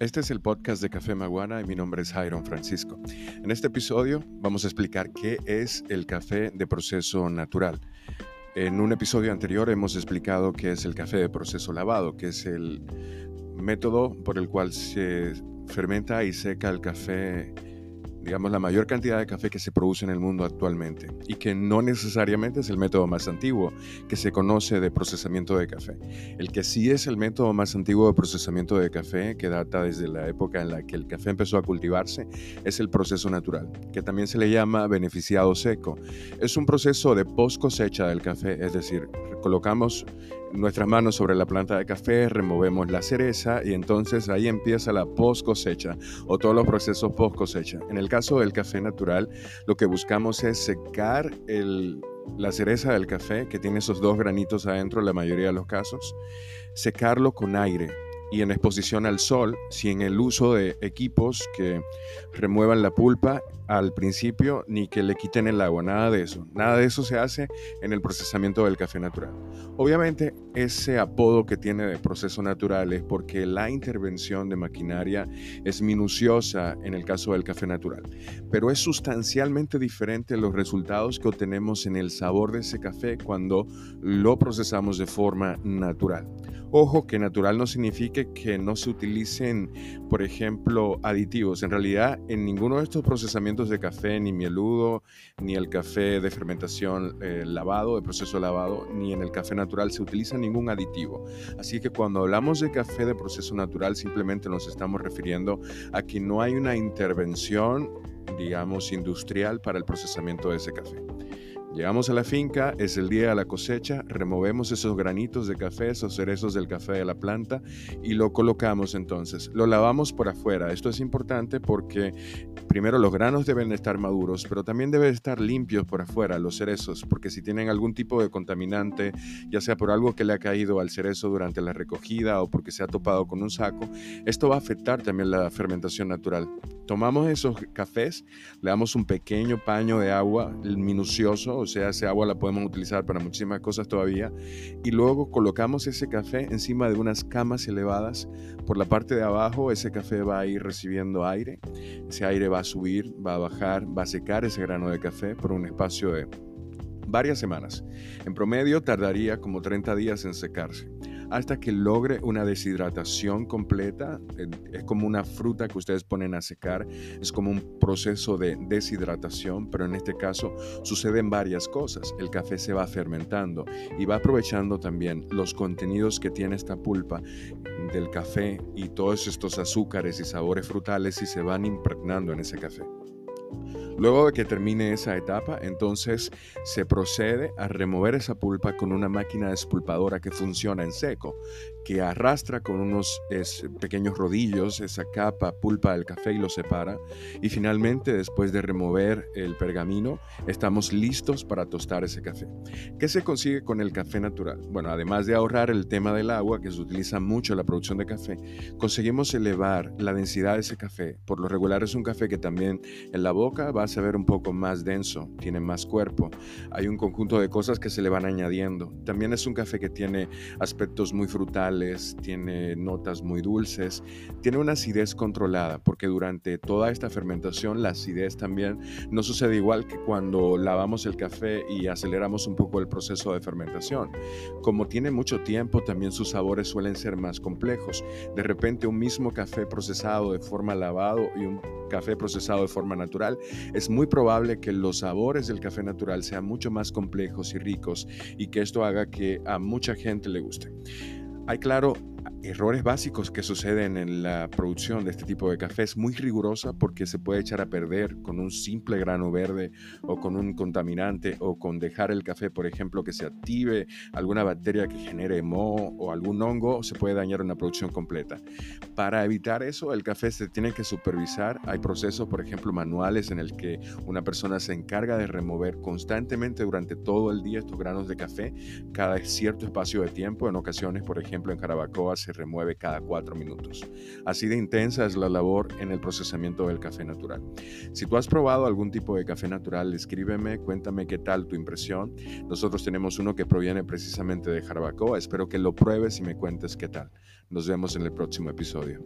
Este es el podcast de Café Maguana y mi nombre es Jairon Francisco. En este episodio vamos a explicar qué es el café de proceso natural. En un episodio anterior hemos explicado qué es el café de proceso lavado, que es el método por el cual se fermenta y seca el café digamos, la mayor cantidad de café que se produce en el mundo actualmente y que no necesariamente es el método más antiguo que se conoce de procesamiento de café. El que sí es el método más antiguo de procesamiento de café, que data desde la época en la que el café empezó a cultivarse, es el proceso natural, que también se le llama beneficiado seco. Es un proceso de post cosecha del café, es decir, colocamos nuestras manos sobre la planta de café, removemos la cereza y entonces ahí empieza la post cosecha o todos los procesos post cosecha. En el caso del café natural, lo que buscamos es secar la cereza del café, que tiene esos dos granitos adentro en la mayoría de los casos, secarlo con aire y en exposición al sol, sin el uso de equipos que remuevan la pulpa al principio ni que le quiten el agua, nada de eso. Nada de eso se hace en el procesamiento del café natural. Obviamente ese apodo que tiene de proceso natural es porque la intervención de maquinaria es minuciosa en el caso del café natural, pero es sustancialmente diferente los resultados que obtenemos en el sabor de ese café cuando lo procesamos de forma natural. Ojo que natural no significa que no se utilicen, por ejemplo, aditivos. En realidad, en ninguno de estos procesamientos de café, ni mieludo, ni el café de fermentación eh, lavado, de proceso lavado, ni en el café natural se utiliza ningún aditivo. Así que cuando hablamos de café de proceso natural, simplemente nos estamos refiriendo a que no hay una intervención, digamos, industrial para el procesamiento de ese café. Llegamos a la finca, es el día de la cosecha, removemos esos granitos de café, esos cerezos del café de la planta y lo colocamos entonces. Lo lavamos por afuera. Esto es importante porque primero los granos deben estar maduros, pero también deben estar limpios por afuera, los cerezos, porque si tienen algún tipo de contaminante, ya sea por algo que le ha caído al cerezo durante la recogida o porque se ha topado con un saco, esto va a afectar también la fermentación natural. Tomamos esos cafés, le damos un pequeño paño de agua minucioso, o sea, ese agua la podemos utilizar para muchísimas cosas todavía, y luego colocamos ese café encima de unas camas elevadas. Por la parte de abajo, ese café va a ir recibiendo aire, ese aire va a subir, va a bajar, va a secar ese grano de café por un espacio de varias semanas. En promedio tardaría como 30 días en secarse hasta que logre una deshidratación completa. Es como una fruta que ustedes ponen a secar, es como un proceso de deshidratación, pero en este caso suceden varias cosas. El café se va fermentando y va aprovechando también los contenidos que tiene esta pulpa del café y todos estos azúcares y sabores frutales y se van impregnando en ese café. Luego de que termine esa etapa, entonces se procede a remover esa pulpa con una máquina despulpadora que funciona en seco, que arrastra con unos pequeños rodillos esa capa pulpa del café y lo separa. Y finalmente, después de remover el pergamino, estamos listos para tostar ese café. ¿Qué se consigue con el café natural? Bueno, además de ahorrar el tema del agua, que se utiliza mucho en la producción de café, conseguimos elevar la densidad de ese café. Por lo regular es un café que también en la boca va a a ver un poco más denso, tiene más cuerpo. Hay un conjunto de cosas que se le van añadiendo. También es un café que tiene aspectos muy frutales, tiene notas muy dulces, tiene una acidez controlada, porque durante toda esta fermentación la acidez también no sucede igual que cuando lavamos el café y aceleramos un poco el proceso de fermentación. Como tiene mucho tiempo, también sus sabores suelen ser más complejos. De repente un mismo café procesado de forma lavado y un café procesado de forma natural es muy probable que los sabores del café natural sean mucho más complejos y ricos y que esto haga que a mucha gente le guste. Hay claro errores básicos que suceden en la producción de este tipo de café es muy rigurosa porque se puede echar a perder con un simple grano verde o con un contaminante o con dejar el café, por ejemplo, que se active alguna bacteria que genere moho o algún hongo, se puede dañar una producción completa. Para evitar eso, el café se tiene que supervisar. Hay procesos, por ejemplo, manuales en el que una persona se encarga de remover constantemente durante todo el día estos granos de café cada cierto espacio de tiempo. En ocasiones, por ejemplo, en Carabacoa se remueve cada cuatro minutos. Así de intensa es la labor en el procesamiento del café natural. Si tú has probado algún tipo de café natural, escríbeme, cuéntame qué tal tu impresión. Nosotros tenemos uno que proviene precisamente de Jarabacoa. Espero que lo pruebes y me cuentes qué tal. Nos vemos en el próximo episodio.